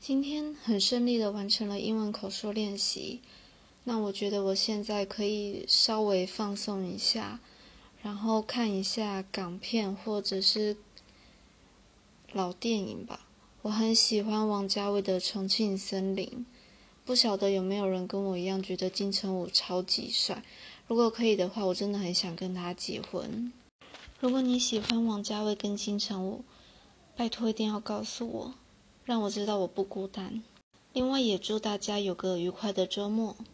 今天很顺利的完成了英文口说练习，那我觉得我现在可以稍微放松一下，然后看一下港片或者是老电影吧。我很喜欢王家卫的《重庆森林》，不晓得有没有人跟我一样觉得金城武超级帅？如果可以的话，我真的很想跟他结婚。如果你喜欢王家卫跟金城武，拜托一定要告诉我。让我知道我不孤单。另外，也祝大家有个愉快的周末。